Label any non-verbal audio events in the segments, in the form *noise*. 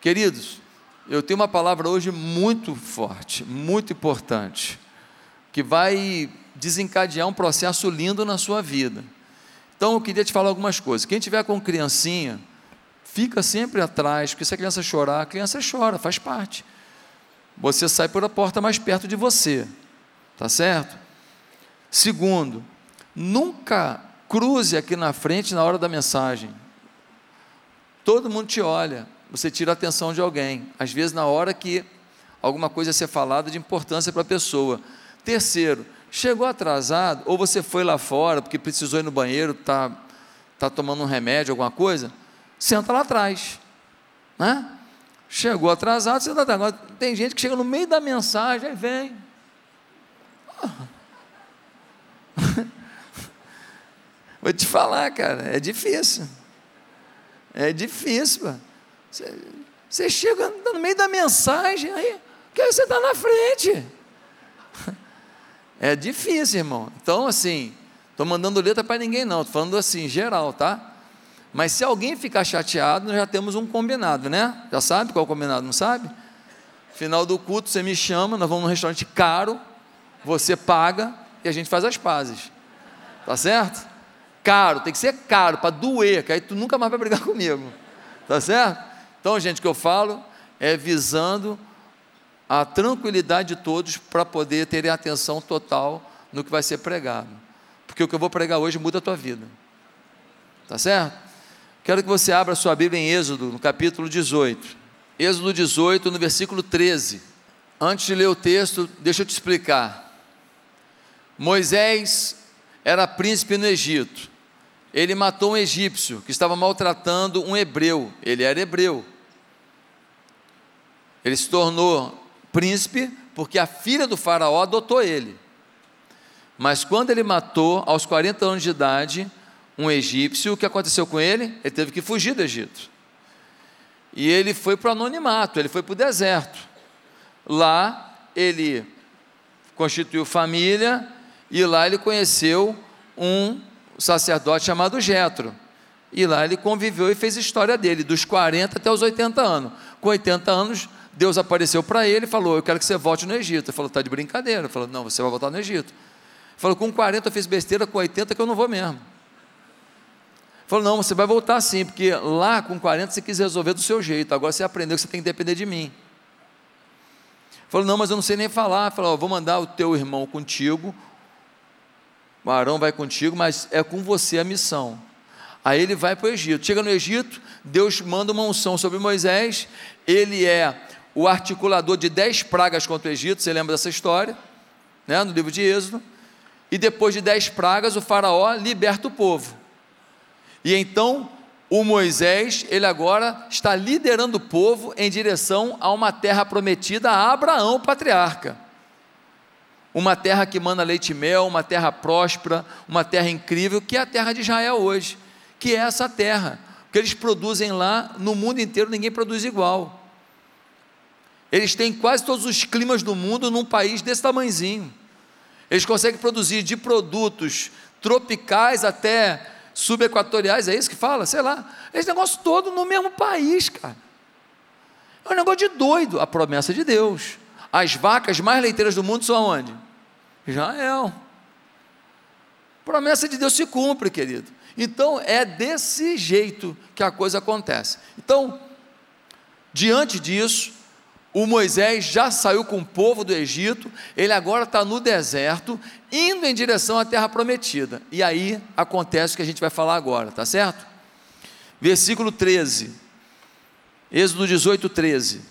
Queridos, eu tenho uma palavra hoje muito forte, muito importante, que vai desencadear um processo lindo na sua vida. Então eu queria te falar algumas coisas. Quem tiver com criancinha, fica sempre atrás, porque se a criança chorar, a criança chora, faz parte. Você sai por a porta mais perto de você, tá certo? Segundo, nunca cruze aqui na frente na hora da mensagem. Todo mundo te olha, você tira a atenção de alguém, às vezes na hora que alguma coisa é ser falada de importância para a pessoa. Terceiro, chegou atrasado, ou você foi lá fora porque precisou ir no banheiro, está tá tomando um remédio, alguma coisa, senta lá atrás. Né? Chegou atrasado, senta atrás. Agora, tem gente que chega no meio da mensagem e vem. *laughs* Vou te falar, cara, é difícil. É difícil. Você, chega no meio da mensagem, aí, que você está na frente. *laughs* É difícil, irmão. Então, assim, estou mandando letra para ninguém, não. Estou falando assim, geral, tá? Mas se alguém ficar chateado, nós já temos um combinado, né? Já sabe qual é o combinado, não sabe? Final do culto, você me chama, nós vamos num restaurante caro, você paga e a gente faz as pazes. Tá certo? Caro, tem que ser caro, para doer, que aí tu nunca mais vai brigar comigo. Tá certo? Então, gente, o que eu falo é visando a tranquilidade de todos para poder terem atenção total no que vai ser pregado. Porque o que eu vou pregar hoje muda a tua vida. Tá certo? Quero que você abra sua Bíblia em Êxodo, no capítulo 18. Êxodo 18, no versículo 13. Antes de ler o texto, deixa eu te explicar. Moisés era príncipe no Egito. Ele matou um egípcio que estava maltratando um hebreu. Ele era hebreu. Ele se tornou príncipe porque a filha do faraó adotou ele. Mas quando ele matou, aos 40 anos de idade, um egípcio, o que aconteceu com ele? Ele teve que fugir do Egito. E ele foi para o anonimato, ele foi para o deserto. Lá ele constituiu família e lá ele conheceu um sacerdote chamado Jetro. E lá ele conviveu e fez história dele, dos 40 até os 80 anos. Com 80 anos, Deus apareceu para ele e falou: Eu quero que você volte no Egito. Ele falou: Está de brincadeira. Ele falou: Não, você vai voltar no Egito. Ele falou: Com 40 eu fiz besteira, com 80 que eu não vou mesmo. Ele falou: Não, você vai voltar sim, porque lá com 40 você quis resolver do seu jeito, agora você aprendeu que você tem que depender de mim. Ele falou: Não, mas eu não sei nem falar. Ele falou: Vou mandar o teu irmão contigo, o Arão vai contigo, mas é com você a missão. Aí ele vai para o Egito. Chega no Egito, Deus manda uma unção sobre Moisés. Ele é o articulador de dez pragas contra o Egito, você lembra dessa história, né, no livro de Êxodo, e depois de dez pragas, o faraó liberta o povo, e então o Moisés, ele agora está liderando o povo em direção a uma terra prometida a Abraão, patriarca, uma terra que manda leite e mel, uma terra próspera, uma terra incrível, que é a terra de Israel hoje, que é essa terra, que eles produzem lá, no mundo inteiro ninguém produz igual, eles têm quase todos os climas do mundo num país desse tamanhozinho. Eles conseguem produzir de produtos tropicais até subequatoriais, é isso que fala? Sei lá. Esse negócio todo no mesmo país, cara. É um negócio de doido. A promessa de Deus. As vacas mais leiteiras do mundo são onde? Israel. Promessa de Deus se cumpre, querido. Então é desse jeito que a coisa acontece. Então, diante disso, o Moisés já saiu com o povo do Egito, ele agora está no deserto, indo em direção à terra prometida. E aí acontece o que a gente vai falar agora, tá certo? Versículo 13, Êxodo 18, 13.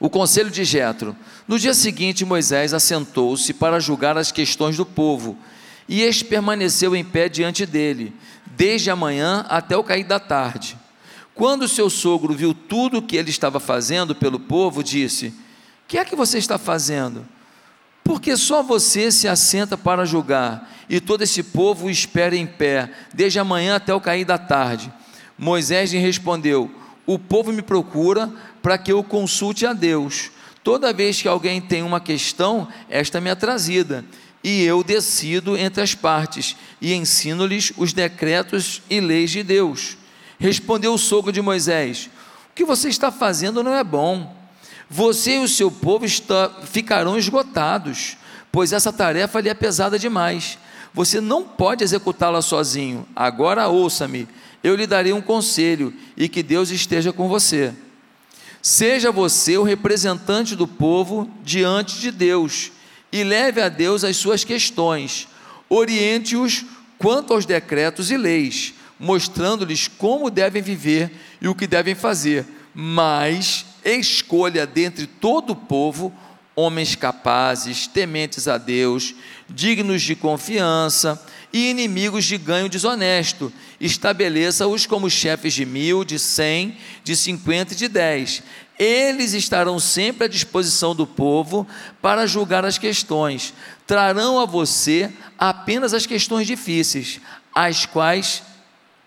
O conselho de Jetro. No dia seguinte, Moisés assentou-se para julgar as questões do povo, e este permaneceu em pé diante dele, desde a manhã até o cair da tarde. Quando seu sogro viu tudo o que ele estava fazendo pelo povo, disse: que é que você está fazendo? Porque só você se assenta para julgar, e todo esse povo o espera em pé, desde a manhã até o cair da tarde. Moisés lhe respondeu: O povo me procura para que eu consulte a Deus. Toda vez que alguém tem uma questão, esta me é trazida, e eu decido entre as partes, e ensino-lhes os decretos e leis de Deus. Respondeu o sogro de Moisés: O que você está fazendo não é bom. Você e o seu povo está, ficarão esgotados, pois essa tarefa lhe é pesada demais. Você não pode executá-la sozinho. Agora ouça-me, eu lhe darei um conselho e que Deus esteja com você. Seja você o representante do povo diante de Deus e leve a Deus as suas questões. Oriente-os quanto aos decretos e leis, mostrando-lhes como devem viver e o que devem fazer. Mas escolha dentre todo o povo homens capazes, tementes a Deus, dignos de confiança e inimigos de ganho desonesto. Estabeleça-os como chefes de mil, de cem, de cinquenta e de dez. Eles estarão sempre à disposição do povo para julgar as questões. Trarão a você apenas as questões difíceis, as quais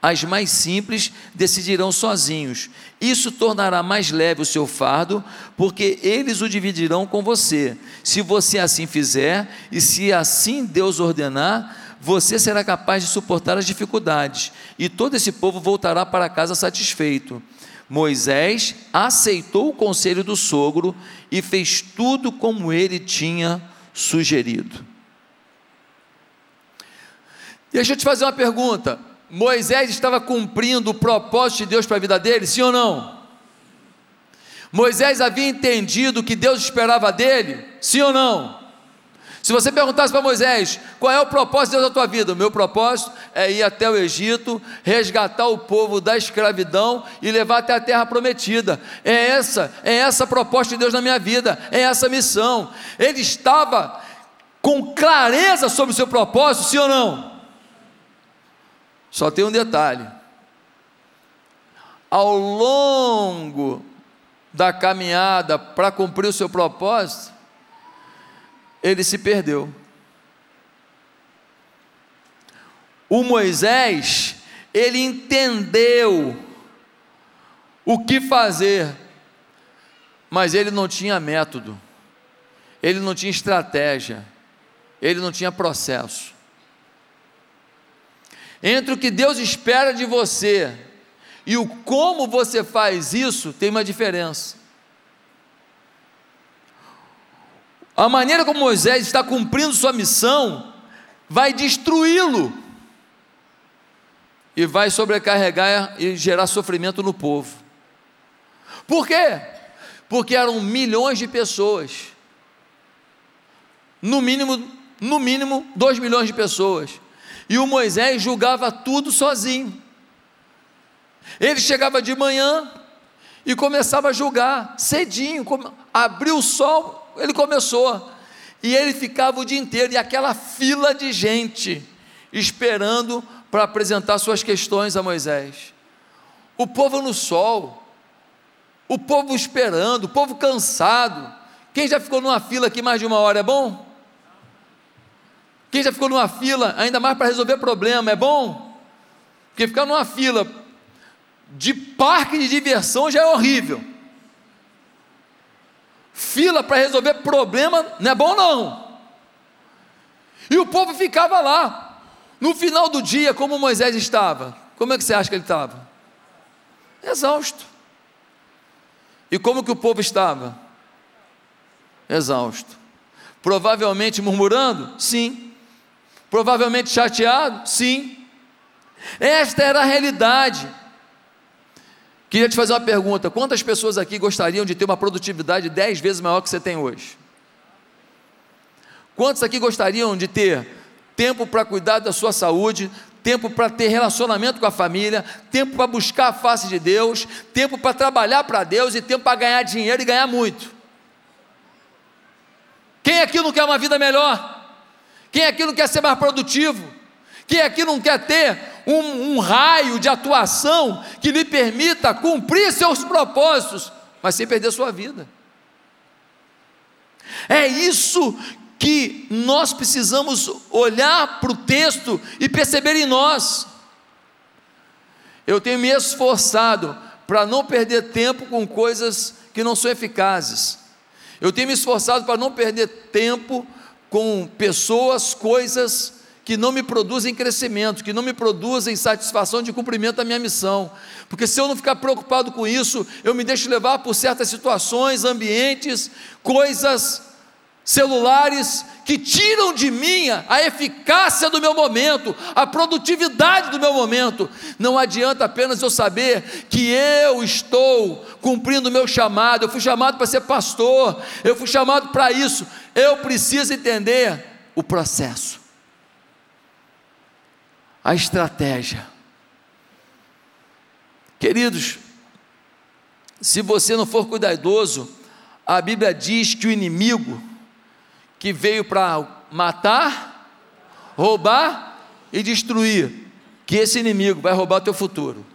as mais simples decidirão sozinhos. Isso tornará mais leve o seu fardo, porque eles o dividirão com você. Se você assim fizer, e se assim Deus ordenar, você será capaz de suportar as dificuldades, e todo esse povo voltará para casa satisfeito. Moisés aceitou o conselho do sogro e fez tudo como ele tinha sugerido. Deixa eu te fazer uma pergunta: Moisés estava cumprindo o propósito de Deus para a vida dele, sim ou não? Moisés havia entendido o que Deus esperava dele, sim ou não? Se você perguntasse para Moisés, qual é o propósito de Deus da tua vida? O meu propósito é ir até o Egito, resgatar o povo da escravidão e levar até a terra prometida. É essa, é essa a proposta de Deus na minha vida, é essa a missão. Ele estava com clareza sobre o seu propósito, sim ou não? Só tem um detalhe: ao longo da caminhada para cumprir o seu propósito, ele se perdeu. O Moisés, ele entendeu o que fazer, mas ele não tinha método, ele não tinha estratégia, ele não tinha processo. Entre o que Deus espera de você e o como você faz isso, tem uma diferença. A maneira como Moisés está cumprindo sua missão vai destruí-lo e vai sobrecarregar e gerar sofrimento no povo. Por quê? Porque eram milhões de pessoas. No mínimo, no mínimo, dois milhões de pessoas. E o Moisés julgava tudo sozinho. Ele chegava de manhã e começava a julgar, cedinho, abriu o sol, ele começou. E ele ficava o dia inteiro, e aquela fila de gente esperando para apresentar suas questões a Moisés. O povo no sol, o povo esperando, o povo cansado. Quem já ficou numa fila aqui mais de uma hora é bom? Quem já ficou numa fila, ainda mais para resolver problema, é bom? Porque ficar numa fila de parque de diversão já é horrível. Fila para resolver problema não é bom não. E o povo ficava lá. No final do dia, como Moisés estava? Como é que você acha que ele estava? Exausto. E como que o povo estava? Exausto. Provavelmente murmurando? Sim. Provavelmente chateado? Sim. Esta era a realidade. Queria te fazer uma pergunta: quantas pessoas aqui gostariam de ter uma produtividade dez vezes maior que você tem hoje? Quantos aqui gostariam de ter tempo para cuidar da sua saúde, tempo para ter relacionamento com a família, tempo para buscar a face de Deus, tempo para trabalhar para Deus e tempo para ganhar dinheiro e ganhar muito? Quem aqui não quer uma vida melhor? Quem aqui não quer ser mais produtivo? Quem aqui não quer ter um, um raio de atuação que lhe permita cumprir seus propósitos, mas sem perder sua vida? É isso que nós precisamos olhar para o texto e perceber em nós. Eu tenho me esforçado para não perder tempo com coisas que não são eficazes. Eu tenho me esforçado para não perder tempo com pessoas, coisas que não me produzem crescimento, que não me produzem satisfação de cumprimento da minha missão. Porque se eu não ficar preocupado com isso, eu me deixo levar por certas situações, ambientes, coisas, celulares que tiram de mim a eficácia do meu momento, a produtividade do meu momento. Não adianta apenas eu saber que eu estou cumprindo o meu chamado, eu fui chamado para ser pastor, eu fui chamado para isso. Eu preciso entender o processo a estratégia. Queridos, se você não for cuidadoso, a Bíblia diz que o inimigo que veio para matar, roubar e destruir, que esse inimigo vai roubar o teu futuro.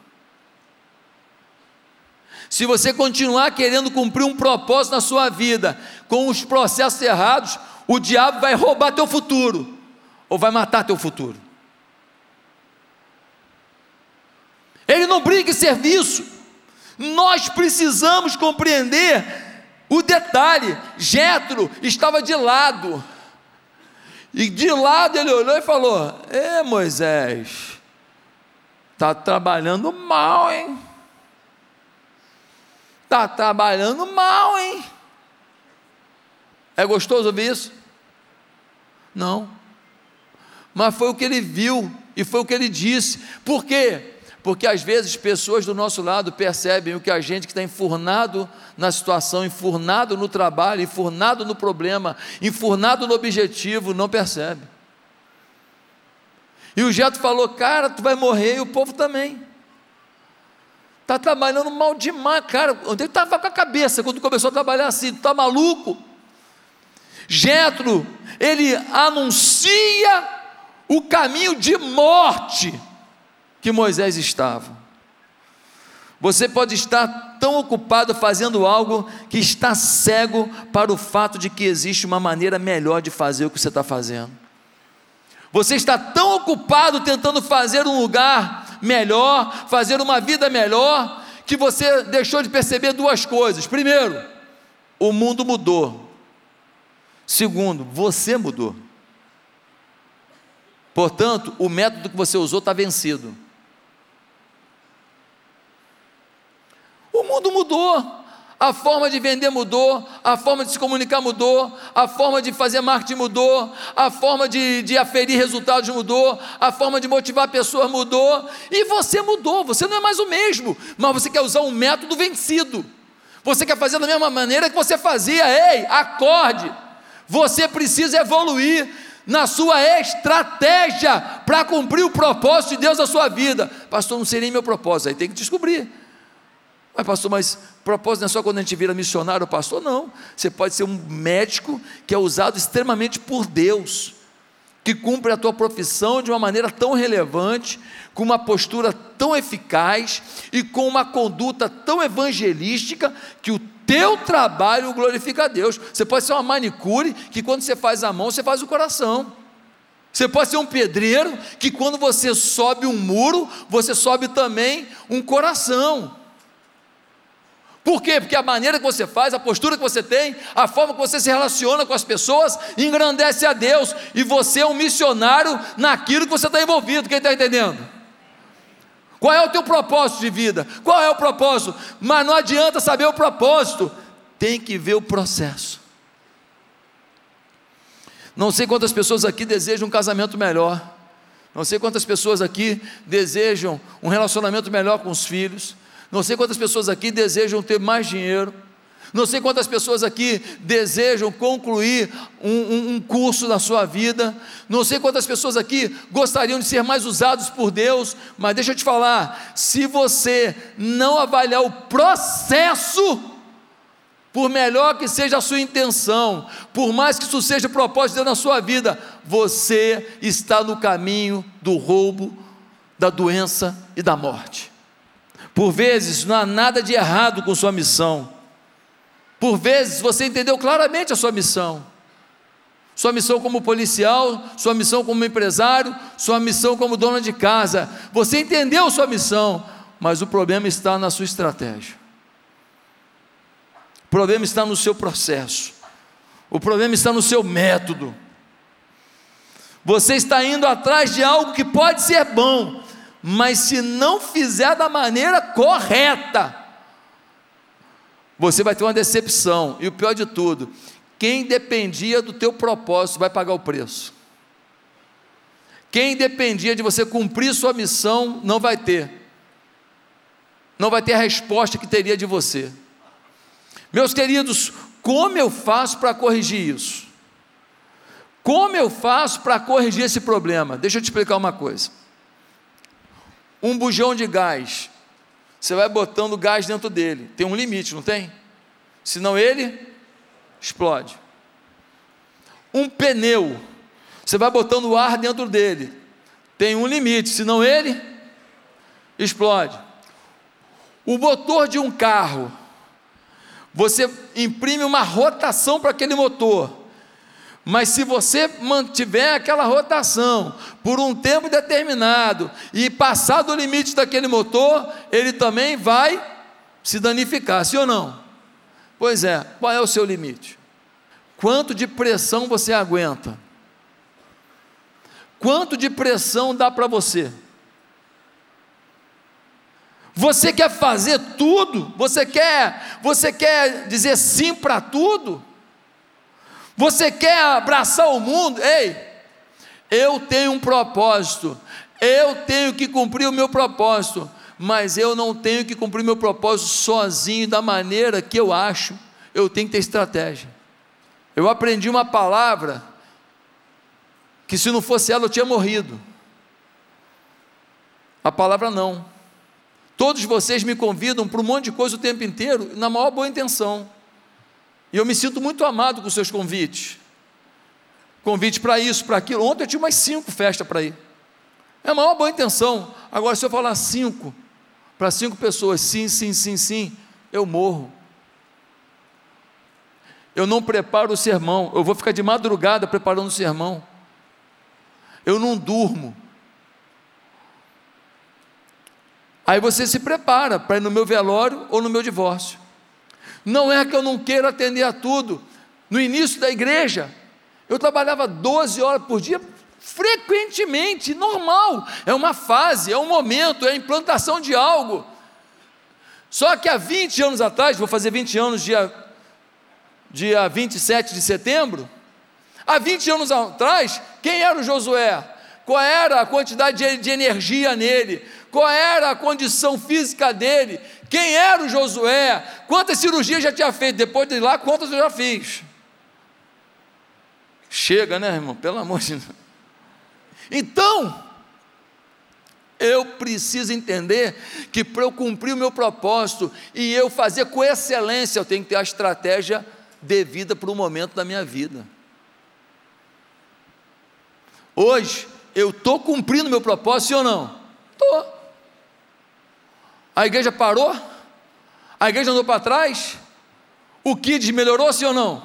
Se você continuar querendo cumprir um propósito na sua vida com os processos errados, o diabo vai roubar teu futuro ou vai matar teu futuro. Ele não briga em serviço. Nós precisamos compreender o detalhe. Jetro estava de lado. E de lado ele olhou e falou: "É, Moisés, tá trabalhando mal, hein? Tá trabalhando mal, hein? É gostoso ouvir isso? Não. Mas foi o que ele viu e foi o que ele disse. Por quê? Porque às vezes pessoas do nosso lado percebem o que a gente que está enfurnado na situação, enfurnado no trabalho, enfurnado no problema, enfurnado no objetivo, não percebe. E o Jeto falou: Cara, tu vai morrer, e o povo também. Está trabalhando mal demais, cara. Onde ele estava com a cabeça quando começou a trabalhar assim? Tu está maluco? Jetro, ele anuncia o caminho de morte que Moisés estava. Você pode estar tão ocupado fazendo algo que está cego para o fato de que existe uma maneira melhor de fazer o que você está fazendo. Você está tão ocupado tentando fazer um lugar melhor, fazer uma vida melhor, que você deixou de perceber duas coisas. Primeiro, o mundo mudou. Segundo, você mudou. Portanto, o método que você usou está vencido. Mundo mudou. A forma de vender mudou, a forma de se comunicar mudou, a forma de fazer marketing mudou, a forma de, de aferir resultados mudou, a forma de motivar pessoas mudou, e você mudou, você não é mais o mesmo, mas você quer usar um método vencido, você quer fazer da mesma maneira que você fazia, ei, acorde, você precisa evoluir na sua estratégia para cumprir o propósito de Deus na sua vida. Pastor, não seria meu propósito, aí tem que descobrir. Mas, pastor, mas propósito não é só quando a gente vira missionário, pastor? Não. Você pode ser um médico que é usado extremamente por Deus, que cumpre a tua profissão de uma maneira tão relevante, com uma postura tão eficaz e com uma conduta tão evangelística que o teu trabalho glorifica a Deus. Você pode ser uma manicure que quando você faz a mão, você faz o coração. Você pode ser um pedreiro que quando você sobe um muro, você sobe também um coração. Por quê? Porque a maneira que você faz, a postura que você tem, a forma que você se relaciona com as pessoas, engrandece a Deus. E você é um missionário naquilo que você está envolvido. Quem está entendendo? Qual é o teu propósito de vida? Qual é o propósito? Mas não adianta saber o propósito, tem que ver o processo. Não sei quantas pessoas aqui desejam um casamento melhor. Não sei quantas pessoas aqui desejam um relacionamento melhor com os filhos. Não sei quantas pessoas aqui desejam ter mais dinheiro. Não sei quantas pessoas aqui desejam concluir um, um, um, curso na sua vida. Não sei quantas pessoas aqui gostariam de ser mais usados por Deus. Mas deixa eu te falar: se você não avaliar o processo, por melhor que seja a sua intenção, por mais que isso seja propósito na sua vida, você está no caminho do roubo, da doença e da morte. Por vezes não há nada de errado com sua missão. Por vezes você entendeu claramente a sua missão. Sua missão como policial, sua missão como empresário, sua missão como dona de casa. Você entendeu sua missão, mas o problema está na sua estratégia. O problema está no seu processo. O problema está no seu método. Você está indo atrás de algo que pode ser bom, mas se não fizer da maneira correta, você vai ter uma decepção. E o pior de tudo, quem dependia do teu propósito vai pagar o preço. Quem dependia de você cumprir sua missão não vai ter. Não vai ter a resposta que teria de você. Meus queridos, como eu faço para corrigir isso? Como eu faço para corrigir esse problema? Deixa eu te explicar uma coisa. Um bujão de gás, você vai botando gás dentro dele, tem um limite, não tem? Senão ele explode. Um pneu, você vai botando ar dentro dele, tem um limite, senão ele explode. O motor de um carro, você imprime uma rotação para aquele motor. Mas se você mantiver aquela rotação por um tempo determinado e passar do limite daquele motor, ele também vai se danificar, sim ou não? Pois é, qual é o seu limite? Quanto de pressão você aguenta? Quanto de pressão dá para você? Você quer fazer tudo? Você quer, você quer dizer sim para tudo? Você quer abraçar o mundo? Ei, eu tenho um propósito. Eu tenho que cumprir o meu propósito, mas eu não tenho que cumprir o meu propósito sozinho da maneira que eu acho. Eu tenho que ter estratégia. Eu aprendi uma palavra que se não fosse ela eu tinha morrido. A palavra não. Todos vocês me convidam para um monte de coisa o tempo inteiro, na maior boa intenção. E eu me sinto muito amado com seus convites. Convite para isso, para aquilo. Ontem eu tinha umas cinco festas para ir. É a maior boa intenção. Agora, se eu falar cinco, para cinco pessoas, sim, sim, sim, sim, eu morro. Eu não preparo o sermão, eu vou ficar de madrugada preparando o sermão. Eu não durmo. Aí você se prepara para ir no meu velório ou no meu divórcio. Não é que eu não queira atender a tudo. No início da igreja, eu trabalhava 12 horas por dia, frequentemente, normal. É uma fase, é um momento, é a implantação de algo. Só que há 20 anos atrás, vou fazer 20 anos dia, dia 27 de setembro. Há 20 anos atrás, quem era o Josué? Qual era a quantidade de, de energia nele? qual era a condição física dele, quem era o Josué, quantas cirurgias já tinha feito, depois de lá, quantas eu já fiz. Chega, né, irmão? Pelo amor de Deus. Então, eu preciso entender que para eu cumprir o meu propósito e eu fazer com excelência, eu tenho que ter a estratégia devida para o momento da minha vida. Hoje, eu estou cumprindo meu propósito, ou não? Estou. A igreja parou? A igreja andou para trás? O Kids melhorou sim ou não?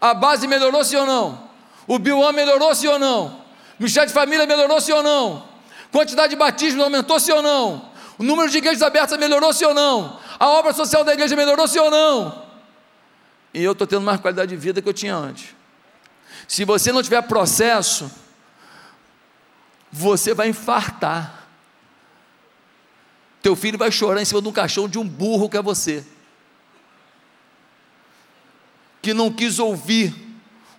A base melhorou sim ou não? O Biuan melhorou sim ou não? O Ministério de Família melhorou sim ou não? Quantidade de batismos aumentou sim ou não? O número de igrejas abertas melhorou sim ou não? A obra social da igreja melhorou sim ou não? E eu estou tendo mais qualidade de vida que eu tinha antes. Se você não tiver processo, você vai infartar. Teu filho vai chorar em cima de um caixão de um burro que é você. Que não quis ouvir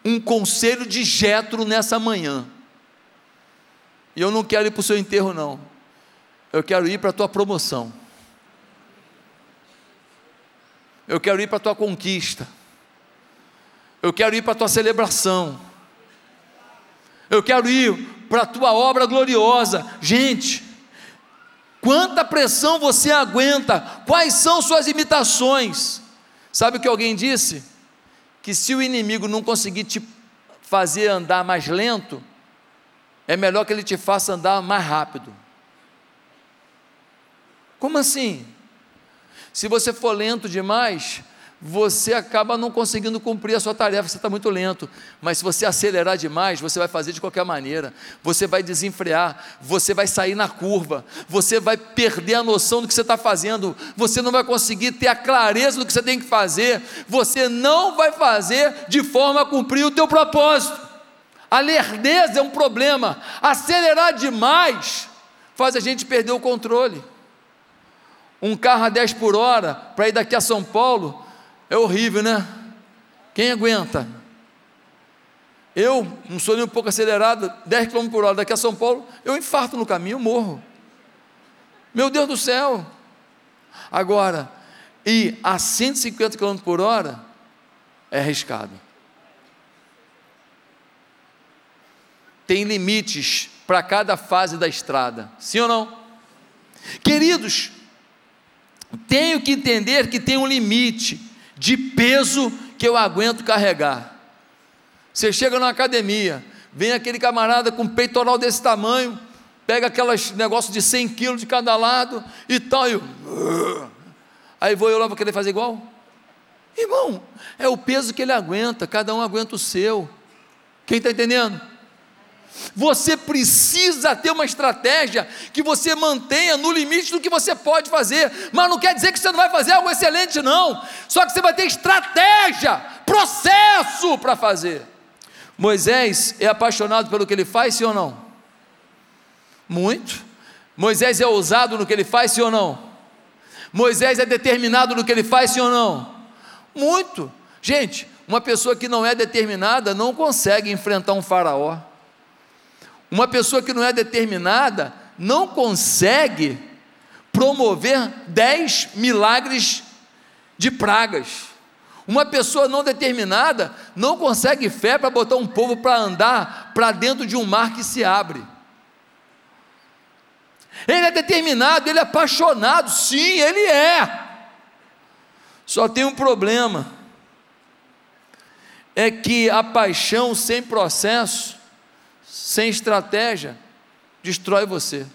um conselho de Jetro nessa manhã. E eu não quero ir para o seu enterro, não. Eu quero ir para a tua promoção. Eu quero ir para a tua conquista. Eu quero ir para a tua celebração. Eu quero ir para a tua obra gloriosa. Gente, Quanta pressão você aguenta? Quais são suas imitações? Sabe o que alguém disse? Que se o inimigo não conseguir te fazer andar mais lento, é melhor que ele te faça andar mais rápido. Como assim? Se você for lento demais, você acaba não conseguindo cumprir a sua tarefa, você está muito lento. Mas se você acelerar demais, você vai fazer de qualquer maneira, você vai desenfrear, você vai sair na curva, você vai perder a noção do que você está fazendo, você não vai conseguir ter a clareza do que você tem que fazer, você não vai fazer de forma a cumprir o teu propósito. A lerdeza é um problema. Acelerar demais faz a gente perder o controle. Um carro a 10 por hora para ir daqui a São Paulo é horrível, né? Quem aguenta? Eu não sou nem um pouco acelerado, 10 km por hora daqui a São Paulo, eu infarto no caminho, morro. Meu Deus do céu! Agora, ir a 150 km por hora é arriscado. Tem limites para cada fase da estrada, sim ou não? Queridos, tenho que entender que tem um limite de peso que eu aguento carregar. Você chega na academia, vem aquele camarada com peitoral desse tamanho, pega aquelas negócios de 100 quilos de cada lado e tal, e eu, aí vou eu lá, vou querer fazer igual? Irmão, é o peso que ele aguenta, cada um aguenta o seu. Quem está entendendo? Você precisa ter uma estratégia que você mantenha no limite do que você pode fazer, mas não quer dizer que você não vai fazer algo excelente, não. Só que você vai ter estratégia, processo para fazer. Moisés é apaixonado pelo que ele faz, sim ou não? Muito. Moisés é ousado no que ele faz, sim ou não? Moisés é determinado no que ele faz, sim ou não? Muito. Gente, uma pessoa que não é determinada não consegue enfrentar um faraó. Uma pessoa que não é determinada não consegue promover dez milagres de pragas. Uma pessoa não determinada não consegue fé para botar um povo para andar para dentro de um mar que se abre. Ele é determinado, ele é apaixonado, sim, ele é. Só tem um problema: é que a paixão sem processo sem estratégia, destrói você.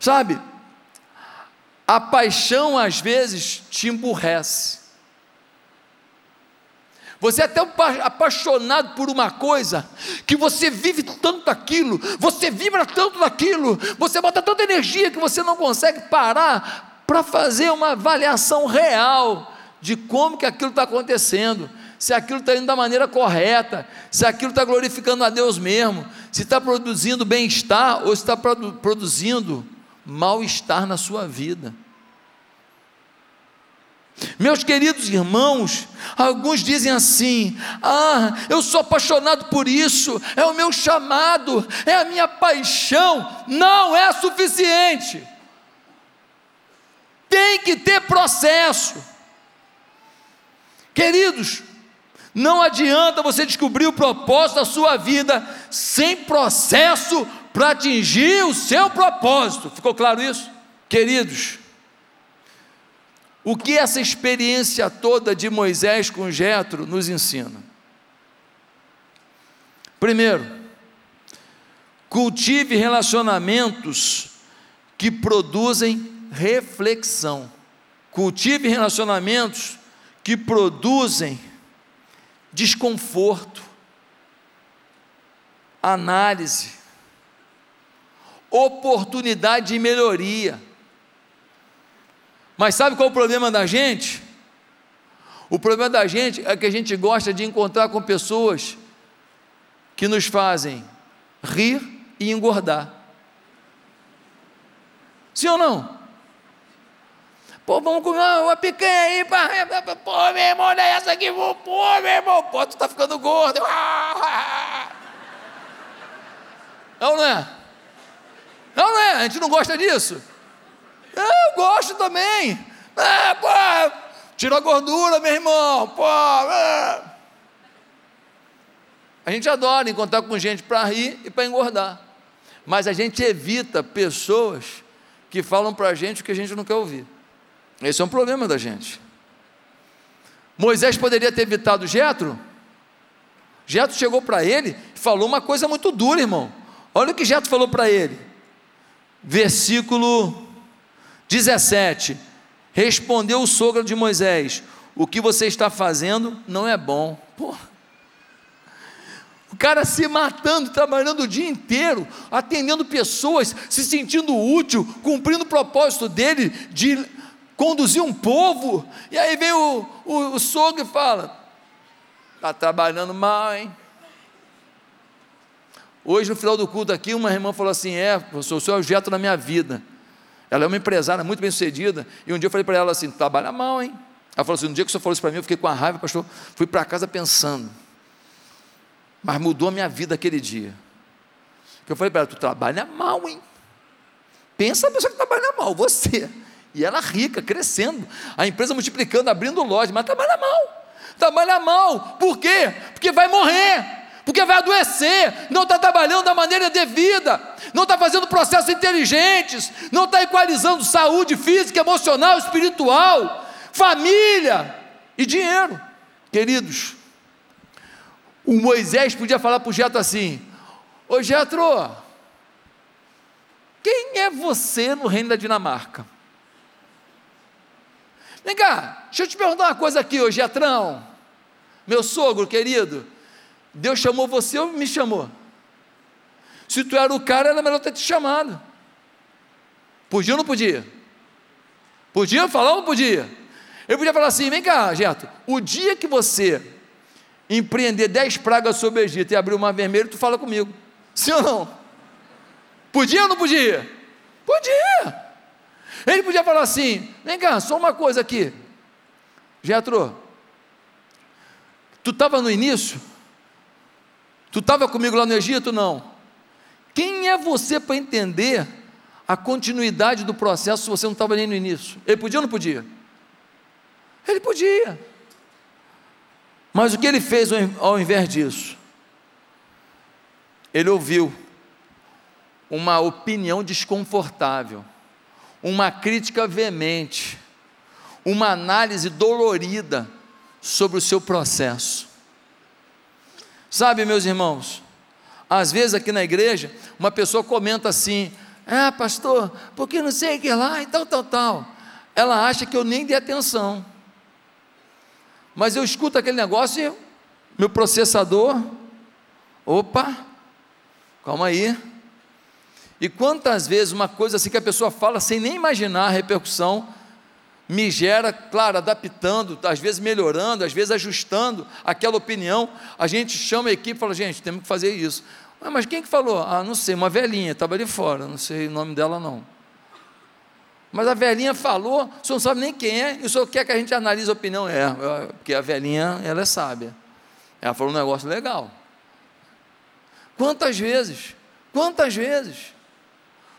Sabe, a paixão às vezes te emburrece. Você é tão apaixonado por uma coisa que você vive tanto aquilo, você vibra tanto daquilo, você bota tanta energia que você não consegue parar para fazer uma avaliação real de como que aquilo está acontecendo se aquilo está indo da maneira correta, se aquilo está glorificando a Deus mesmo, se está produzindo bem-estar ou se está produ produzindo mal-estar na sua vida. Meus queridos irmãos, alguns dizem assim: Ah, eu sou apaixonado por isso, é o meu chamado, é a minha paixão. Não é suficiente, tem que ter processo. Queridos, não adianta você descobrir o propósito da sua vida sem processo para atingir o seu propósito. Ficou claro isso? Queridos, o que essa experiência toda de Moisés com Jetro nos ensina? Primeiro, cultive relacionamentos que produzem reflexão. Cultive relacionamentos que produzem desconforto, análise, oportunidade de melhoria. Mas sabe qual é o problema da gente? O problema da gente é que a gente gosta de encontrar com pessoas que nos fazem rir e engordar. Sim ou não? Pô, vamos comer uma, picanha aí, pá. Pô, meu irmão, olha essa aqui, pô, meu irmão. Pô, tu tá ficando gordo. Não, não é? Não, não é? A gente não gosta disso? É, eu gosto também. É, pô, tira a gordura, meu irmão. Pô, é. A gente adora encontrar com gente para rir e para engordar. Mas a gente evita pessoas que falam para a gente o que a gente não quer ouvir. Esse é um problema da gente. Moisés poderia ter evitado Jetro. Jetro chegou para ele e falou uma coisa muito dura, irmão. Olha o que Jetro falou para ele. Versículo 17. Respondeu o sogro de Moisés: O que você está fazendo não é bom. Porra. O cara se matando, trabalhando o dia inteiro, atendendo pessoas, se sentindo útil, cumprindo o propósito dele de conduzir um povo, e aí vem o, o, o sogro e fala: está trabalhando mal, hein? Hoje, no final do culto aqui, uma irmã falou assim: É, professor, o senhor é o jeito na minha vida. Ela é uma empresária muito bem sucedida. E um dia eu falei para ela assim: trabalha mal, hein? Ela falou assim: no dia que o senhor falou isso para mim, eu fiquei com a raiva, pastor. Fui para casa pensando. Mas mudou a minha vida aquele dia. Eu falei para ela: tu trabalha mal, hein? Pensa a pessoa que trabalha mal, você. E ela rica, crescendo. A empresa multiplicando, abrindo loja, mas trabalha mal. Trabalha mal. Por quê? Porque vai morrer porque vai adoecer, não está trabalhando da maneira devida, não está fazendo processos inteligentes, não está equalizando saúde física, emocional, espiritual, família e dinheiro. Queridos, o Moisés podia falar para o Jetro assim: Ô Jetro, quem é você no reino da Dinamarca? Vem cá, deixa eu te perguntar uma coisa aqui, ô Jetrão, meu sogro querido. Deus chamou você ou me chamou? Se tu era o cara, era melhor ter te chamado. Podia ou não podia? Podia falar ou não podia? Eu podia falar assim: vem cá, Geto, o dia que você empreender dez pragas sobre o Egito e abrir o mar vermelho, tu fala comigo. Sim ou não? Podia ou não podia? Podia. Ele podia falar assim: vem cá, só uma coisa aqui. Getro, tu estava no início? Tu estava comigo lá no Egito? Não. Quem é você para entender a continuidade do processo se você não estava nem no início? Ele podia ou não podia? Ele podia. Mas o que ele fez ao invés disso? Ele ouviu uma opinião desconfortável, uma crítica veemente, uma análise dolorida sobre o seu processo. Sabe, meus irmãos, às vezes aqui na igreja, uma pessoa comenta assim: Ah, pastor, porque não sei o que lá e tal, tal, tal. Ela acha que eu nem dei atenção. Mas eu escuto aquele negócio e meu processador, opa, calma aí. E quantas vezes uma coisa assim que a pessoa fala sem nem imaginar a repercussão, me gera, claro, adaptando, às vezes melhorando, às vezes ajustando aquela opinião. A gente chama a equipe e fala, gente, temos que fazer isso. Mas quem que falou? Ah, não sei, uma velhinha, estava ali fora, não sei o nome dela não. Mas a velhinha falou, o senhor não sabe nem quem é, e o senhor quer que a gente analise a opinião? É, porque a velhinha, ela é sábia. Ela falou um negócio legal. Quantas vezes? Quantas vezes?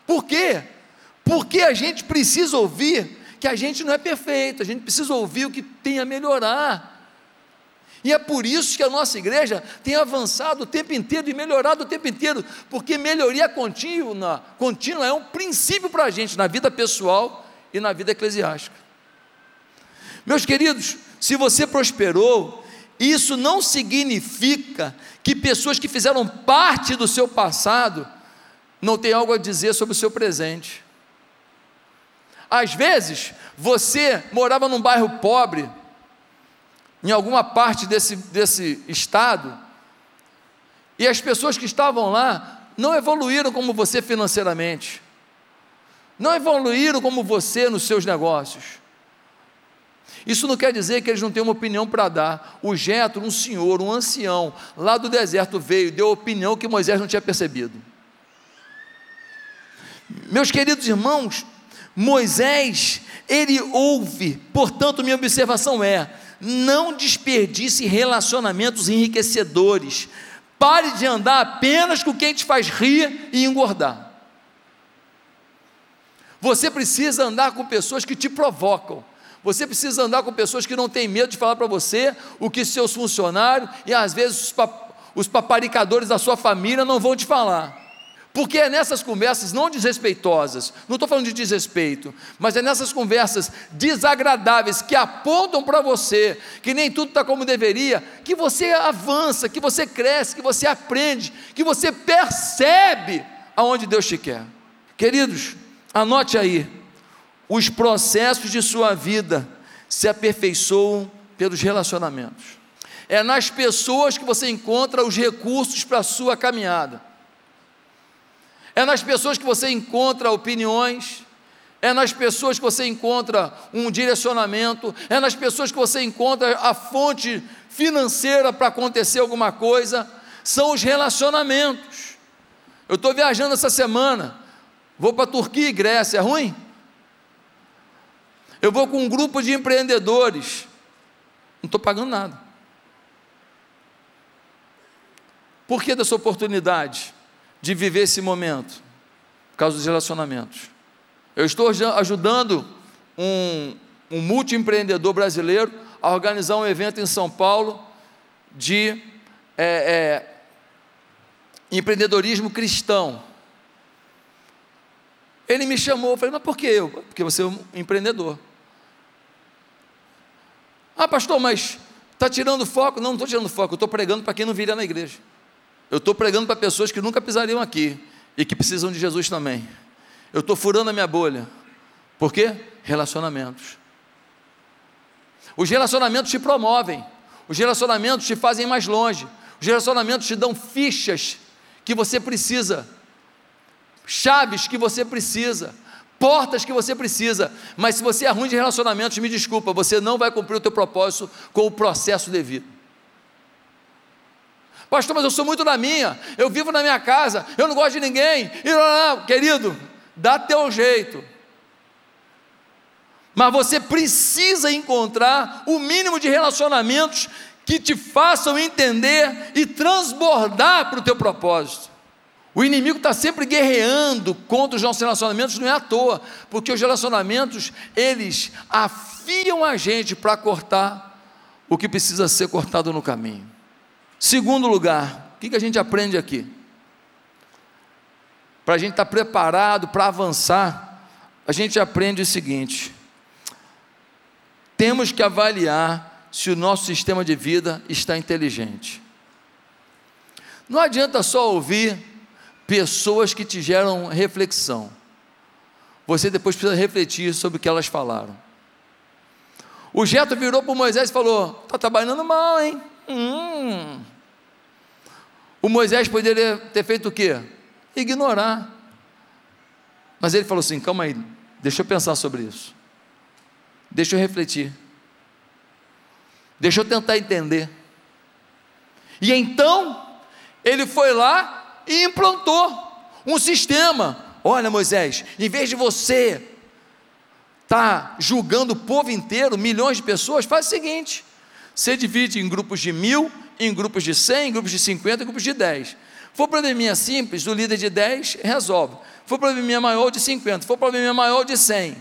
Por quê? Porque a gente precisa ouvir que a gente não é perfeito, a gente precisa ouvir o que tem a melhorar. E é por isso que a nossa igreja tem avançado o tempo inteiro e melhorado o tempo inteiro, porque melhoria contínua, contínua é um princípio para a gente na vida pessoal e na vida eclesiástica. Meus queridos, se você prosperou, isso não significa que pessoas que fizeram parte do seu passado não têm algo a dizer sobre o seu presente. Às vezes, você morava num bairro pobre, em alguma parte desse, desse estado, e as pessoas que estavam lá não evoluíram como você financeiramente, não evoluíram como você nos seus negócios. Isso não quer dizer que eles não têm uma opinião para dar. O Jetro, um senhor, um ancião, lá do deserto veio deu opinião que Moisés não tinha percebido. Meus queridos irmãos, Moisés, ele ouve, portanto, minha observação é: não desperdice relacionamentos enriquecedores. Pare de andar apenas com quem te faz rir e engordar. Você precisa andar com pessoas que te provocam. Você precisa andar com pessoas que não têm medo de falar para você o que seus funcionários e às vezes os paparicadores da sua família não vão te falar. Porque é nessas conversas não desrespeitosas, não estou falando de desrespeito, mas é nessas conversas desagradáveis que apontam para você que nem tudo está como deveria, que você avança, que você cresce, que você aprende, que você percebe aonde Deus te quer. Queridos, anote aí: os processos de sua vida se aperfeiçoam pelos relacionamentos. É nas pessoas que você encontra os recursos para a sua caminhada. É nas pessoas que você encontra opiniões, é nas pessoas que você encontra um direcionamento, é nas pessoas que você encontra a fonte financeira para acontecer alguma coisa, são os relacionamentos. Eu estou viajando essa semana, vou para Turquia e Grécia, é ruim? Eu vou com um grupo de empreendedores, não estou pagando nada. Por que dessa oportunidade de viver esse momento? Por causa dos relacionamentos. Eu estou ajudando um, um multiempreendedor brasileiro a organizar um evento em São Paulo de é, é, empreendedorismo cristão. Ele me chamou, eu falei, mas por que eu? Porque você é um empreendedor. Ah, pastor, mas está tirando foco? Não, não estou tirando foco, estou pregando para quem não viria na igreja. Eu estou pregando para pessoas que nunca pisariam aqui e que precisam de Jesus também. Eu estou furando a minha bolha. Por quê? Relacionamentos. Os relacionamentos te promovem, os relacionamentos te fazem mais longe, os relacionamentos te dão fichas que você precisa, chaves que você precisa, portas que você precisa, mas se você é ruim de relacionamentos, me desculpa, você não vai cumprir o teu propósito com o processo devido. Pastor, mas eu sou muito na minha, eu vivo na minha casa, eu não gosto de ninguém, e não, não, querido, dá teu jeito. Mas você precisa encontrar o mínimo de relacionamentos que te façam entender e transbordar para o teu propósito. O inimigo está sempre guerreando contra os nossos relacionamentos, não é à toa, porque os relacionamentos, eles afiam a gente para cortar o que precisa ser cortado no caminho. Segundo lugar, o que, que a gente aprende aqui? Para a gente estar tá preparado para avançar, a gente aprende o seguinte: temos que avaliar se o nosso sistema de vida está inteligente. Não adianta só ouvir pessoas que te geram reflexão. Você depois precisa refletir sobre o que elas falaram. O Jeto virou para Moisés e falou: Está trabalhando mal, hein? Hum. O Moisés poderia ter feito o quê? Ignorar. Mas ele falou assim: calma aí, deixa eu pensar sobre isso. Deixa eu refletir. Deixa eu tentar entender. E então, ele foi lá e implantou um sistema. Olha, Moisés, em vez de você estar tá julgando o povo inteiro, milhões de pessoas, faz o seguinte: você divide em grupos de mil, em grupos de cem, em grupos de cinquenta, em grupos de dez. For probleminha simples, o líder de dez resolve. For probleminha maior, de cinquenta. For probleminha maior, de cem.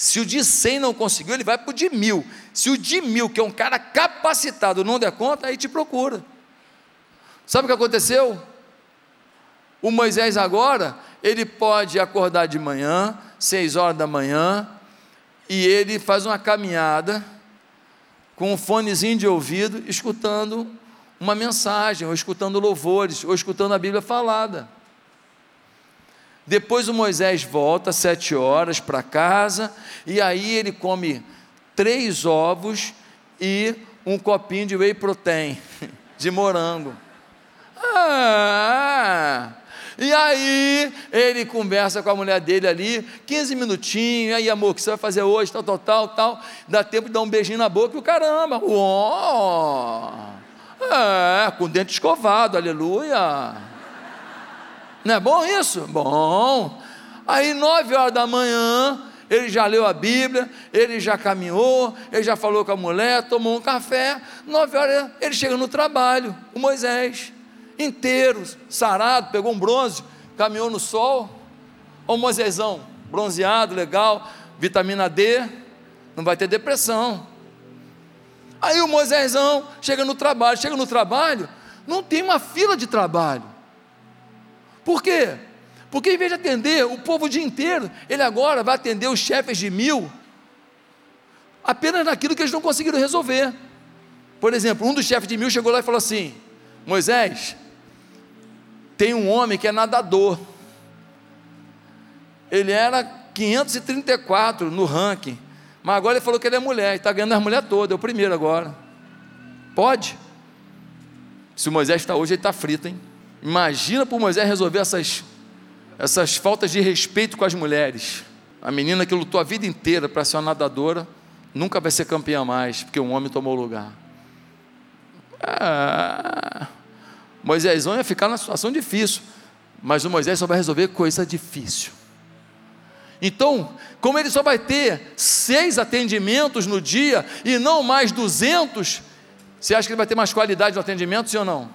Se o de 100 não conseguiu, ele vai para o de mil. Se o de mil, que é um cara capacitado, não der conta, aí te procura. Sabe o que aconteceu? O Moisés agora, ele pode acordar de manhã, seis horas da manhã, e ele faz uma caminhada com um fonezinho de ouvido, escutando uma mensagem, ou escutando louvores, ou escutando a Bíblia falada. Depois o Moisés volta sete horas para casa e aí ele come três ovos e um copinho de whey protein *laughs* de morango. Ah, e aí ele conversa com a mulher dele ali, 15 minutinhos, aí amor, o que você vai fazer hoje, tal, tal, tal, tal. Dá tempo de dar um beijinho na boca e o caramba, uó, é, com dente escovado, aleluia. Não é bom isso? Bom. Aí, nove horas da manhã, ele já leu a Bíblia, ele já caminhou, ele já falou com a mulher, tomou um café. Nove horas, ele chega no trabalho, o Moisés, inteiro, sarado, pegou um bronze, caminhou no sol. Ô Moisésão, bronzeado, legal, vitamina D, não vai ter depressão. Aí o Moisésão chega no trabalho, chega no trabalho, não tem uma fila de trabalho. Por quê? Porque em vez de atender o povo o dia inteiro, ele agora vai atender os chefes de mil apenas naquilo que eles não conseguiram resolver. Por exemplo, um dos chefes de mil chegou lá e falou assim: Moisés, tem um homem que é nadador. Ele era 534 no ranking, mas agora ele falou que ele é mulher, está ganhando as mulheres todas, é o primeiro agora. Pode? Se o Moisés está hoje, ele está frito, hein? Imagina para Moisés resolver essas, essas faltas de respeito com as mulheres. A menina que lutou a vida inteira para ser uma nadadora, nunca vai ser campeã mais, porque um homem tomou o lugar. Ah, Moisésão ia ficar numa situação difícil. Mas o Moisés só vai resolver coisa difícil. Então, como ele só vai ter seis atendimentos no dia e não mais duzentos, você acha que ele vai ter mais qualidade no atendimento, sim ou não?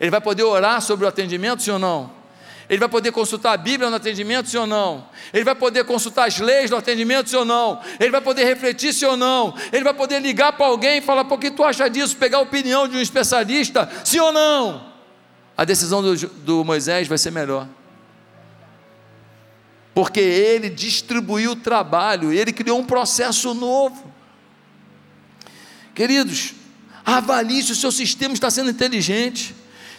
Ele vai poder orar sobre o atendimento, sim ou não? Ele vai poder consultar a Bíblia no atendimento, sim ou não? Ele vai poder consultar as leis no atendimento, sim ou não? Ele vai poder refletir, sim ou não? Ele vai poder ligar para alguém e falar: por que tu acha disso? Pegar a opinião de um especialista, sim ou não? A decisão do, do Moisés vai ser melhor. Porque ele distribuiu o trabalho, ele criou um processo novo. Queridos, avalie se o seu sistema está sendo inteligente.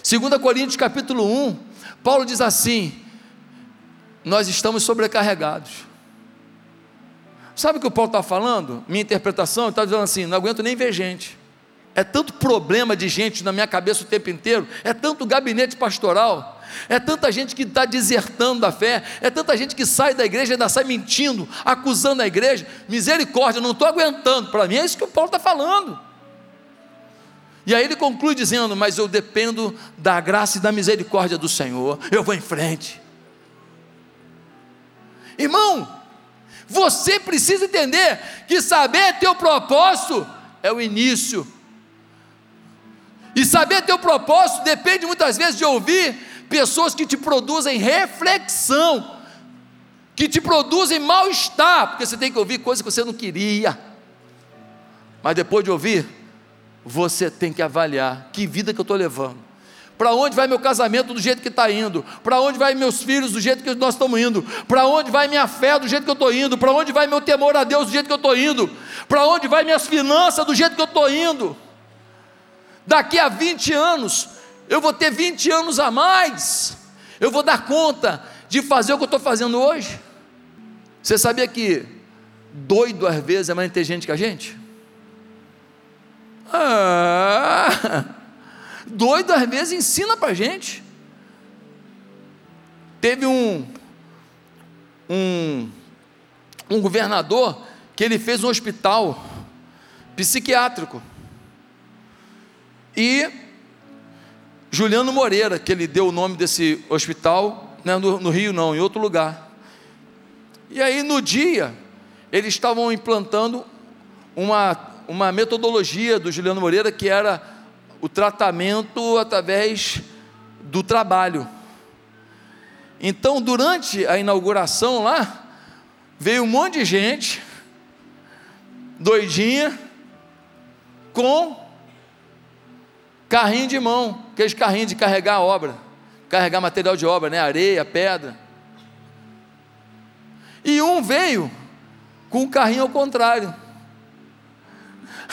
2 Coríntios capítulo 1, Paulo diz assim: nós estamos sobrecarregados. Sabe o que o Paulo está falando? Minha interpretação, ele está dizendo assim: não aguento nem ver gente. É tanto problema de gente na minha cabeça o tempo inteiro, é tanto gabinete pastoral, é tanta gente que está desertando da fé, é tanta gente que sai da igreja e ainda sai mentindo, acusando a igreja. Misericórdia, não estou aguentando. Para mim é isso que o Paulo está falando. E aí ele conclui dizendo: Mas eu dependo da graça e da misericórdia do Senhor, eu vou em frente. Irmão, você precisa entender que saber teu propósito é o início. E saber teu propósito depende muitas vezes de ouvir pessoas que te produzem reflexão, que te produzem mal-estar, porque você tem que ouvir coisas que você não queria. Mas depois de ouvir, você tem que avaliar que vida que eu estou levando. Para onde vai meu casamento do jeito que está indo? Para onde vai meus filhos do jeito que nós estamos indo? Para onde vai minha fé do jeito que eu estou indo? Para onde vai meu temor a Deus do jeito que eu estou indo? Para onde vai minhas finanças do jeito que eu estou indo? Daqui a 20 anos, eu vou ter 20 anos a mais. Eu vou dar conta de fazer o que eu estou fazendo hoje. Você sabia que doido às vezes é mais inteligente que a gente? Ah, *laughs* doido às vezes ensina para gente. Teve um, um, um governador que ele fez um hospital psiquiátrico. E Juliano Moreira, que ele deu o nome desse hospital, não é no, no Rio não, em outro lugar. E aí no dia, eles estavam implantando uma uma metodologia do Juliano Moreira que era o tratamento através do trabalho. Então, durante a inauguração lá, veio um monte de gente, doidinha, com carrinho de mão, aqueles carrinhos de carregar a obra, carregar material de obra, né? areia, pedra. E um veio com o carrinho ao contrário.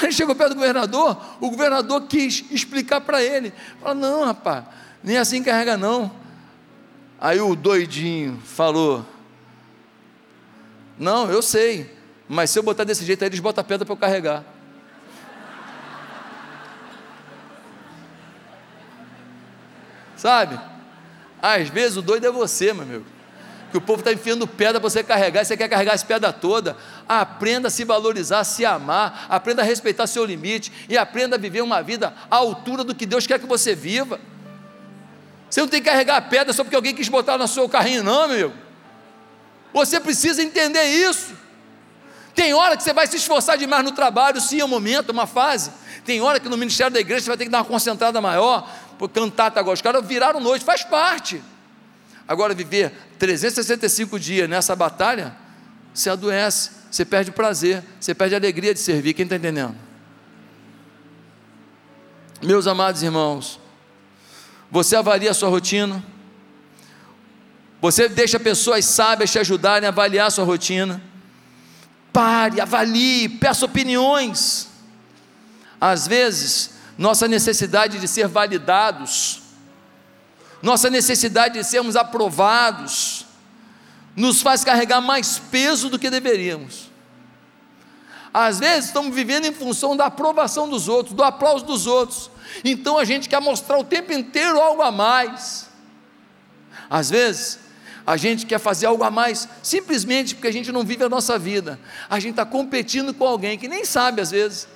Aí chegou perto do governador, o governador quis explicar para ele. Falou, não, rapaz, nem assim carrega não. Aí o doidinho falou, não, eu sei, mas se eu botar desse jeito aí eles botam pedra para eu carregar. Sabe? Às vezes o doido é você, meu amigo que o povo está enfiando pedra para você carregar, e você quer carregar as pedras toda. Aprenda a se valorizar, a se amar, aprenda a respeitar seu limite e aprenda a viver uma vida à altura do que Deus quer que você viva. Você não tem que carregar a pedra só porque alguém quis botar no seu carrinho, não, meu. Você precisa entender isso. Tem hora que você vai se esforçar demais no trabalho, sim, é um momento, é uma fase. Tem hora que no ministério da igreja você vai ter que dar uma concentrada maior, cantar agora. Os caras viraram noite, faz parte. Agora, viver 365 dias nessa batalha, você adoece, você perde o prazer, você perde a alegria de servir. Quem está entendendo? Meus amados irmãos, você avalia a sua rotina, você deixa pessoas sábias te ajudarem a avaliar a sua rotina. Pare, avalie, peça opiniões. Às vezes, nossa necessidade de ser validados, nossa necessidade de sermos aprovados, nos faz carregar mais peso do que deveríamos. Às vezes estamos vivendo em função da aprovação dos outros, do aplauso dos outros, então a gente quer mostrar o tempo inteiro algo a mais. Às vezes, a gente quer fazer algo a mais, simplesmente porque a gente não vive a nossa vida, a gente está competindo com alguém que nem sabe às vezes.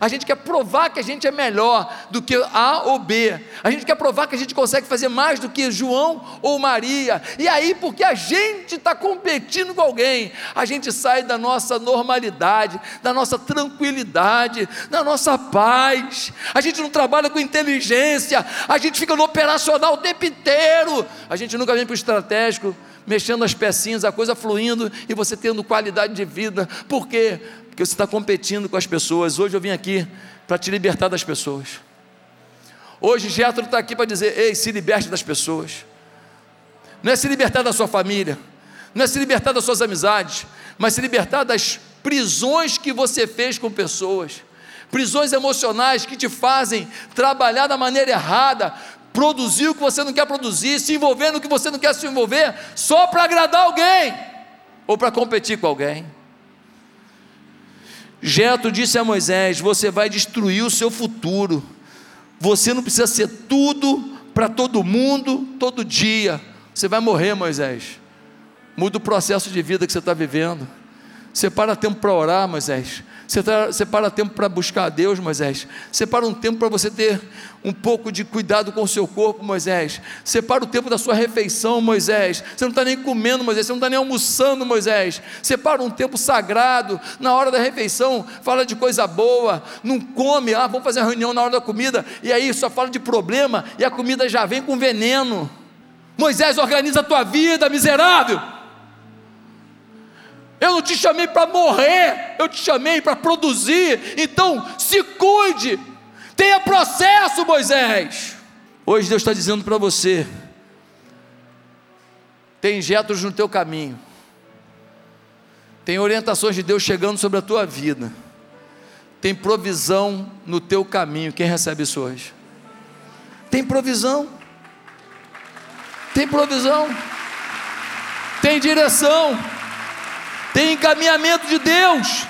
A gente quer provar que a gente é melhor do que A ou B. A gente quer provar que a gente consegue fazer mais do que João ou Maria. E aí, porque a gente está competindo com alguém, a gente sai da nossa normalidade, da nossa tranquilidade, da nossa paz. A gente não trabalha com inteligência, a gente fica no operacional o tempo inteiro. A gente nunca vem para o estratégico mexendo as pecinhas, a coisa fluindo e você tendo qualidade de vida. Por quê? Porque você está competindo com as pessoas. Hoje eu vim aqui para te libertar das pessoas. Hoje Getro está aqui para dizer: ei, se liberte das pessoas. Não é se libertar da sua família, não é se libertar das suas amizades, mas se libertar das prisões que você fez com pessoas, prisões emocionais que te fazem trabalhar da maneira errada, produzir o que você não quer produzir, se envolver no que você não quer se envolver, só para agradar alguém ou para competir com alguém. Jeto disse a Moisés: Você vai destruir o seu futuro. Você não precisa ser tudo para todo mundo, todo dia. Você vai morrer, Moisés. Muda o processo de vida que você está vivendo. Separa tempo para orar, Moisés. Separa tempo para buscar a Deus, Moisés. Separa um tempo para você ter um pouco de cuidado com o seu corpo, Moisés. Separa o tempo da sua refeição, Moisés. Você não está nem comendo, Moisés. Você não está nem almoçando, Moisés. Separa um tempo sagrado. Na hora da refeição, fala de coisa boa. Não come. Ah, vamos fazer uma reunião na hora da comida. E aí só fala de problema. E a comida já vem com veneno. Moisés, organiza a tua vida, miserável. Eu não te chamei para morrer, eu te chamei para produzir. Então, se cuide, tenha processo, Moisés. Hoje Deus está dizendo para você: tem jetos no teu caminho, tem orientações de Deus chegando sobre a tua vida, tem provisão no teu caminho. Quem recebe isso hoje? Tem provisão, tem provisão, tem direção tem encaminhamento de Deus.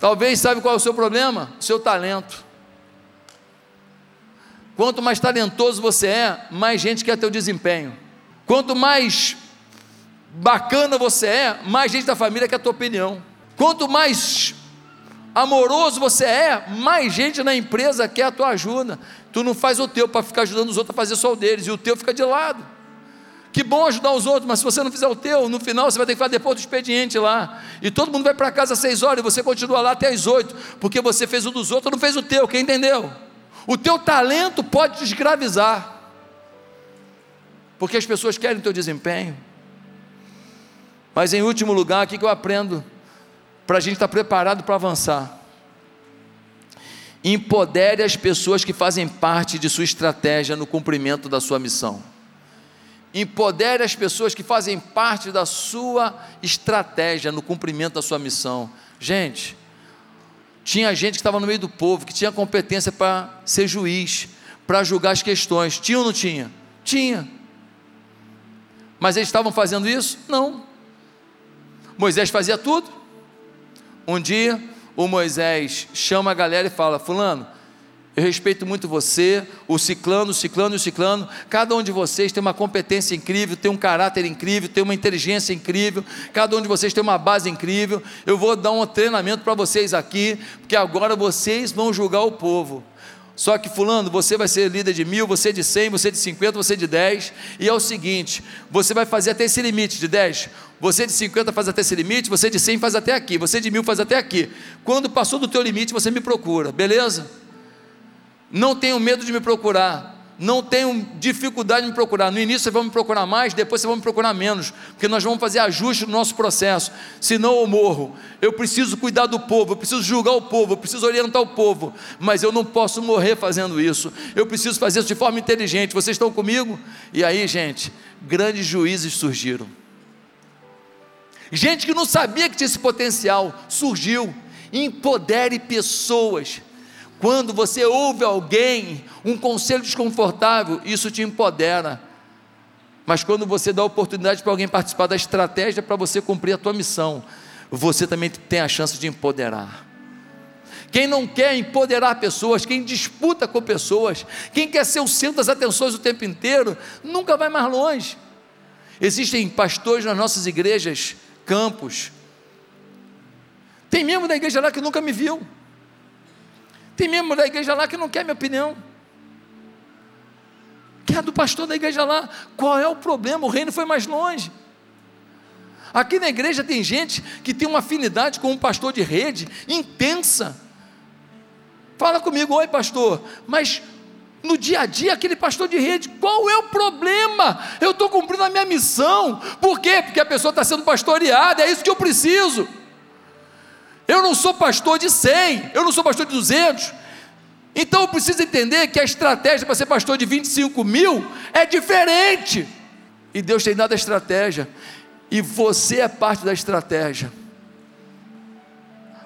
Talvez sabe qual é o seu problema? O seu talento. Quanto mais talentoso você é, mais gente quer teu desempenho. Quanto mais bacana você é, mais gente da família quer a tua opinião. Quanto mais amoroso você é, mais gente na empresa quer a tua ajuda. Tu não faz o teu para ficar ajudando os outros a fazer só o deles, e o teu fica de lado. Que bom ajudar os outros, mas se você não fizer o teu, no final você vai ter que fazer depois do expediente lá. E todo mundo vai para casa às seis horas e você continua lá até às oito, porque você fez o dos outros, não fez o teu, quem entendeu? O teu talento pode te escravizar, porque as pessoas querem o teu desempenho. Mas em último lugar, o que eu aprendo para a gente estar tá preparado para avançar? Empodere as pessoas que fazem parte de sua estratégia no cumprimento da sua missão empodere as pessoas que fazem parte da sua estratégia no cumprimento da sua missão. Gente, tinha gente que estava no meio do povo, que tinha competência para ser juiz, para julgar as questões. Tinha ou não tinha? Tinha. Mas eles estavam fazendo isso? Não. Moisés fazia tudo. Um dia, o Moisés chama a galera e fala: Fulano, eu respeito muito você, o ciclano, o ciclano e o ciclano. Cada um de vocês tem uma competência incrível, tem um caráter incrível, tem uma inteligência incrível. Cada um de vocês tem uma base incrível. Eu vou dar um treinamento para vocês aqui, porque agora vocês vão julgar o povo. Só que, Fulano, você vai ser líder de mil, você de cem, você de cinquenta, você de dez. E é o seguinte: você vai fazer até esse limite de dez. Você de 50 faz até esse limite, você de 100 faz até aqui, você de mil faz até aqui. Quando passou do teu limite, você me procura, beleza? Não tenham medo de me procurar. Não tenham dificuldade de me procurar. No início vocês vão me procurar mais, depois vocês vão me procurar menos, porque nós vamos fazer ajuste no nosso processo. Senão eu morro. Eu preciso cuidar do povo, eu preciso julgar o povo, eu preciso orientar o povo, mas eu não posso morrer fazendo isso. Eu preciso fazer isso de forma inteligente. Vocês estão comigo? E aí, gente, grandes juízes surgiram. Gente que não sabia que tinha esse potencial surgiu. Empodere pessoas quando você ouve alguém, um conselho desconfortável, isso te empodera. Mas quando você dá oportunidade para alguém participar da estratégia para você cumprir a tua missão, você também tem a chance de empoderar. Quem não quer empoderar pessoas, quem disputa com pessoas, quem quer ser o centro das atenções o tempo inteiro, nunca vai mais longe. Existem pastores nas nossas igrejas, campos, Tem membro da igreja lá que nunca me viu. Tem membro da igreja lá que não quer minha opinião. Quer do pastor da igreja lá. Qual é o problema? O reino foi mais longe. Aqui na igreja tem gente que tem uma afinidade com um pastor de rede intensa. Fala comigo, oi pastor, mas no dia a dia, aquele pastor de rede, qual é o problema? Eu estou cumprindo a minha missão. Por quê? Porque a pessoa está sendo pastoreada, é isso que eu preciso. Eu não sou pastor de 100, eu não sou pastor de 200. Então eu preciso entender que a estratégia para ser pastor de 25 mil é diferente. E Deus tem dado a estratégia. E você é parte da estratégia.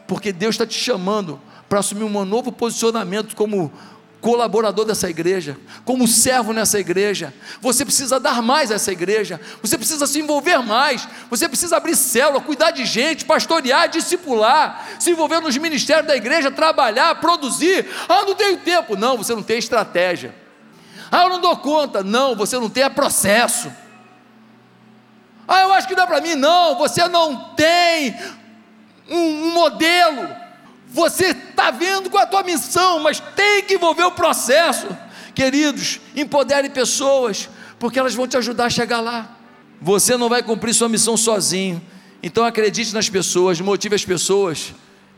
Porque Deus está te chamando para assumir um novo posicionamento como colaborador dessa igreja, como servo nessa igreja. Você precisa dar mais a essa igreja, você precisa se envolver mais, você precisa abrir célula, cuidar de gente, pastorear, discipular, se envolver nos ministérios da igreja, trabalhar, produzir. Ah, não tenho tempo. Não, você não tem estratégia. Ah, eu não dou conta. Não, você não tem é processo. Ah, eu acho que dá para mim. Não, você não tem um, um modelo você está vendo com a tua missão, mas tem que envolver o processo. Queridos, empodere pessoas, porque elas vão te ajudar a chegar lá. Você não vai cumprir sua missão sozinho. Então acredite nas pessoas, motive as pessoas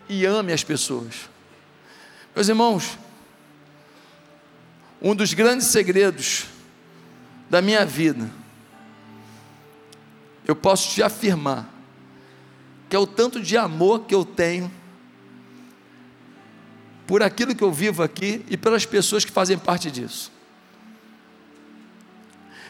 e ame as pessoas. Meus irmãos, um dos grandes segredos da minha vida, eu posso te afirmar, que é o tanto de amor que eu tenho por aquilo que eu vivo aqui e pelas pessoas que fazem parte disso.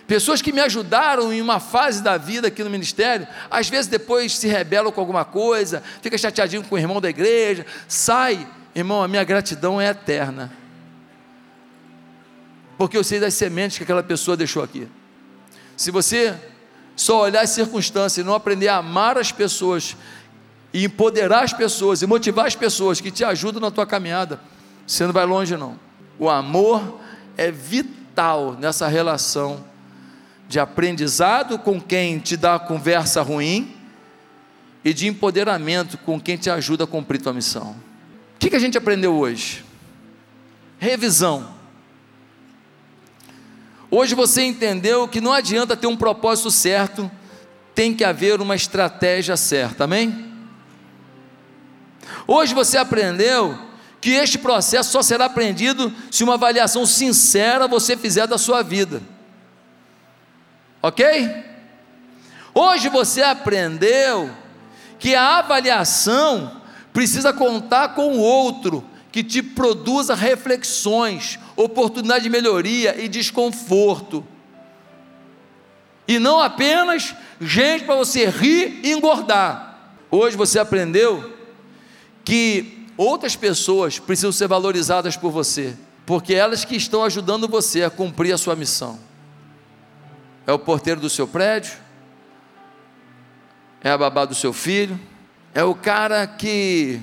Pessoas que me ajudaram em uma fase da vida aqui no ministério, às vezes depois se rebelam com alguma coisa, fica chateadinho com o irmão da igreja, sai, irmão, a minha gratidão é eterna. Porque eu sei das sementes que aquela pessoa deixou aqui. Se você só olhar as circunstâncias e não aprender a amar as pessoas e empoderar as pessoas e motivar as pessoas que te ajudam na tua caminhada, você não vai longe não. O amor é vital nessa relação de aprendizado com quem te dá conversa ruim e de empoderamento com quem te ajuda a cumprir tua missão. O que, que a gente aprendeu hoje? Revisão. Hoje você entendeu que não adianta ter um propósito certo, tem que haver uma estratégia certa, amém? Hoje você aprendeu que este processo só será aprendido se uma avaliação sincera você fizer da sua vida. Ok? Hoje você aprendeu que a avaliação precisa contar com o outro que te produza reflexões, oportunidade de melhoria e desconforto. E não apenas gente para você rir e engordar. Hoje você aprendeu que outras pessoas precisam ser valorizadas por você, porque elas que estão ajudando você a cumprir a sua missão. É o porteiro do seu prédio, é a babá do seu filho, é o cara que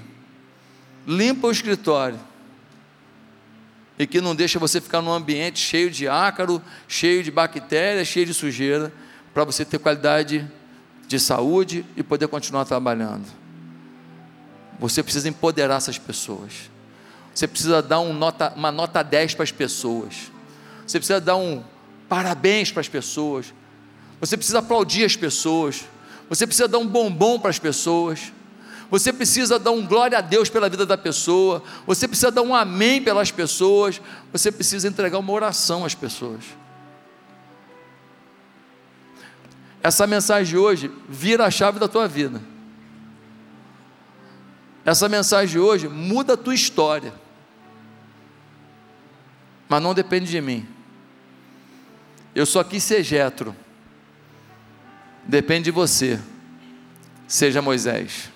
limpa o escritório e que não deixa você ficar num ambiente cheio de ácaro, cheio de bactérias, cheio de sujeira, para você ter qualidade de saúde e poder continuar trabalhando. Você precisa empoderar essas pessoas. Você precisa dar um nota, uma nota 10 para as pessoas. Você precisa dar um parabéns para as pessoas. Você precisa aplaudir as pessoas. Você precisa dar um bombom para as pessoas. Você precisa dar um glória a Deus pela vida da pessoa. Você precisa dar um amém pelas pessoas. Você precisa entregar uma oração às pessoas. Essa mensagem de hoje vira a chave da tua vida. Essa mensagem de hoje muda a tua história. Mas não depende de mim. Eu só quis ser Jetro. Depende de você. Seja Moisés.